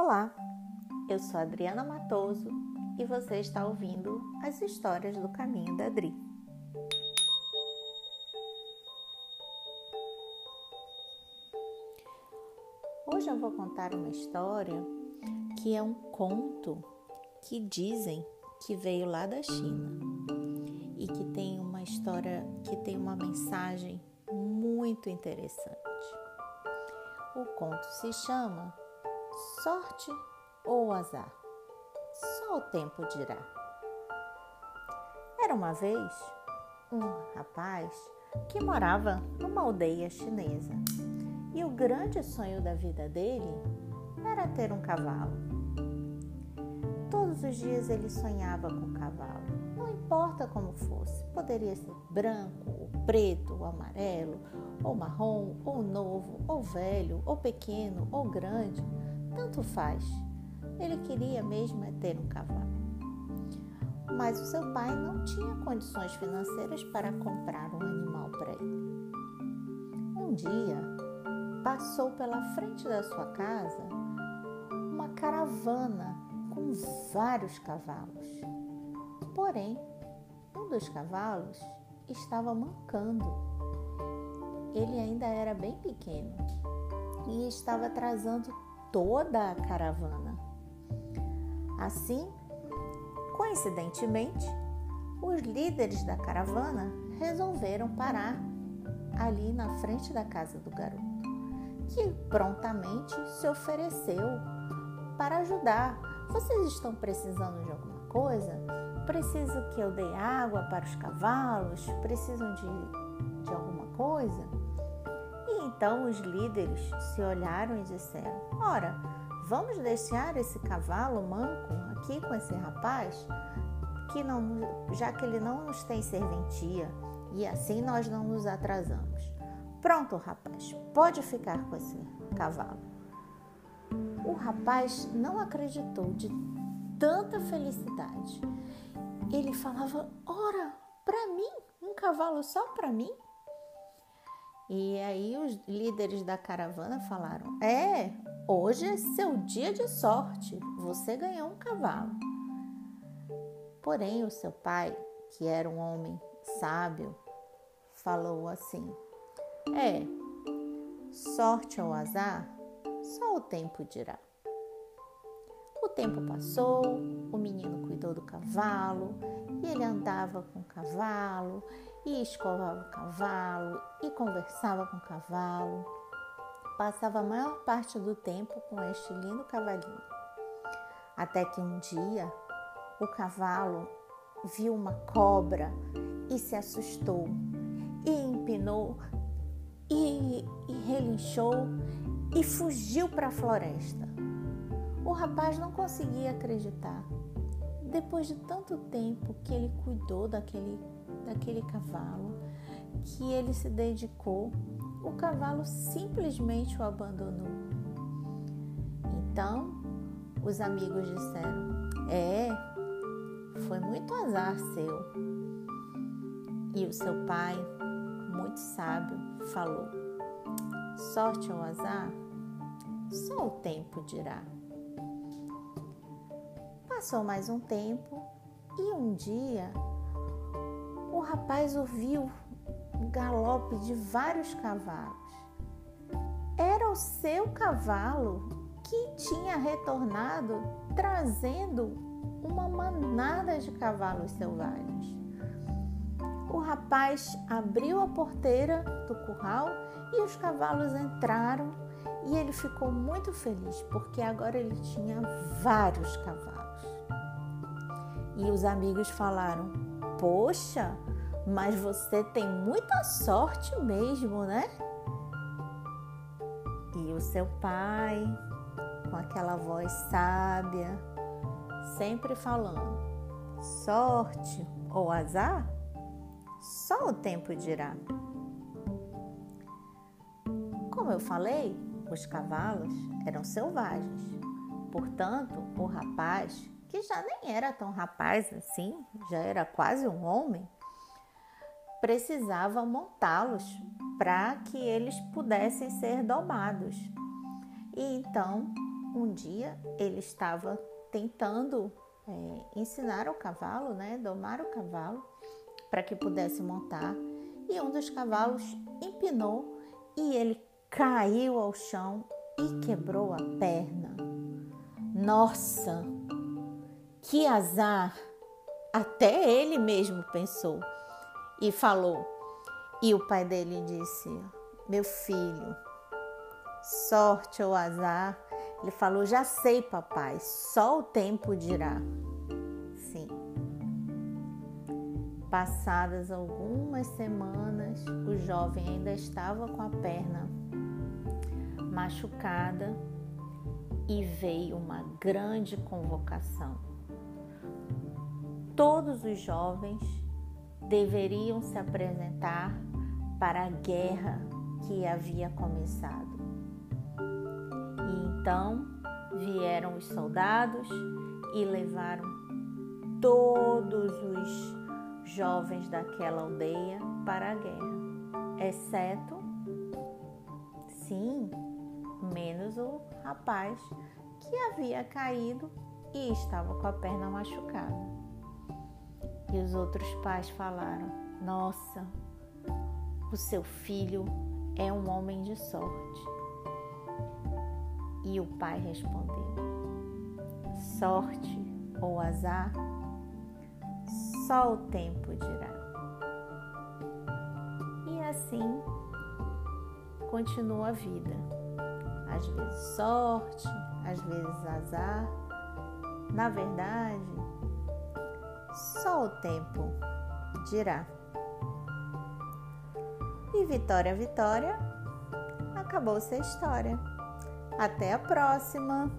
Olá, eu sou Adriana Matoso e você está ouvindo as histórias do caminho da Adri. Hoje eu vou contar uma história que é um conto que dizem que veio lá da China e que tem uma história que tem uma mensagem muito interessante. O conto se chama Sorte ou Azar? Só o tempo dirá. Era uma vez um rapaz que morava numa aldeia chinesa e o grande sonho da vida dele era ter um cavalo. Todos os dias ele sonhava com o cavalo, não importa como fosse, poderia ser branco, ou preto, ou amarelo, ou marrom, ou novo, ou velho, ou pequeno, ou grande, tanto faz. Ele queria mesmo é ter um cavalo. Mas o seu pai não tinha condições financeiras para comprar um animal para ele. Um dia, passou pela frente da sua casa uma caravana com vários cavalos. Porém, um dos cavalos estava mancando. Ele ainda era bem pequeno e estava atrasando toda a caravana. Assim, coincidentemente, os líderes da caravana resolveram parar ali na frente da casa do garoto, que prontamente se ofereceu para ajudar. Vocês estão precisando de alguma coisa? Preciso que eu dê água para os cavalos? Precisam de, de alguma coisa? Então os líderes se olharam e disseram: Ora, vamos deixar esse cavalo manco aqui com esse rapaz, que não, já que ele não nos tem serventia e assim nós não nos atrasamos. Pronto, rapaz, pode ficar com esse cavalo. O rapaz não acreditou de tanta felicidade. Ele falava: Ora, para mim, um cavalo só para mim? E aí os líderes da caravana falaram: É, hoje é seu dia de sorte, você ganhou um cavalo. Porém, o seu pai, que era um homem sábio, falou assim: É, sorte ou azar, só o tempo dirá. Tempo passou, o menino cuidou do cavalo e ele andava com o cavalo e escovava o cavalo e conversava com o cavalo. Passava a maior parte do tempo com este lindo cavalinho. Até que um dia o cavalo viu uma cobra e se assustou e empinou e, e relinchou e fugiu para a floresta. O rapaz não conseguia acreditar. Depois de tanto tempo que ele cuidou daquele daquele cavalo, que ele se dedicou, o cavalo simplesmente o abandonou. Então, os amigos disseram: É, foi muito azar seu. E o seu pai, muito sábio, falou: Sorte ou azar, só o tempo dirá. Passou mais um tempo e um dia o rapaz ouviu um galope de vários cavalos. Era o seu cavalo que tinha retornado trazendo uma manada de cavalos selvagens. O rapaz abriu a porteira do curral e os cavalos entraram e ele ficou muito feliz porque agora ele tinha vários cavalos. E os amigos falaram: Poxa, mas você tem muita sorte mesmo, né? E o seu pai, com aquela voz sábia, sempre falando: sorte ou azar, só o tempo dirá. Como eu falei, os cavalos eram selvagens. Portanto, o rapaz, que já nem era tão rapaz assim, já era quase um homem, precisava montá-los para que eles pudessem ser domados. E então um dia ele estava tentando é, ensinar o cavalo, né, domar o cavalo para que pudesse montar, e um dos cavalos empinou e ele caiu ao chão e quebrou a perna. Nossa, que azar! Até ele mesmo pensou e falou. E o pai dele disse: Meu filho, sorte ou azar. Ele falou: Já sei, papai, só o tempo dirá. Sim. Passadas algumas semanas, o jovem ainda estava com a perna machucada e veio uma grande convocação. Todos os jovens deveriam se apresentar para a guerra que havia começado. E então vieram os soldados e levaram todos os jovens daquela aldeia para a guerra, exceto, sim, menos o rapaz que havia caído e estava com a perna machucada. E os outros pais falaram: Nossa, o seu filho é um homem de sorte. E o pai respondeu: Sorte ou azar, só o tempo dirá. E assim continua a vida. Às vezes sorte, às vezes azar. Na verdade, só o tempo dirá. E Vitória, Vitória, acabou-se a história. Até a próxima!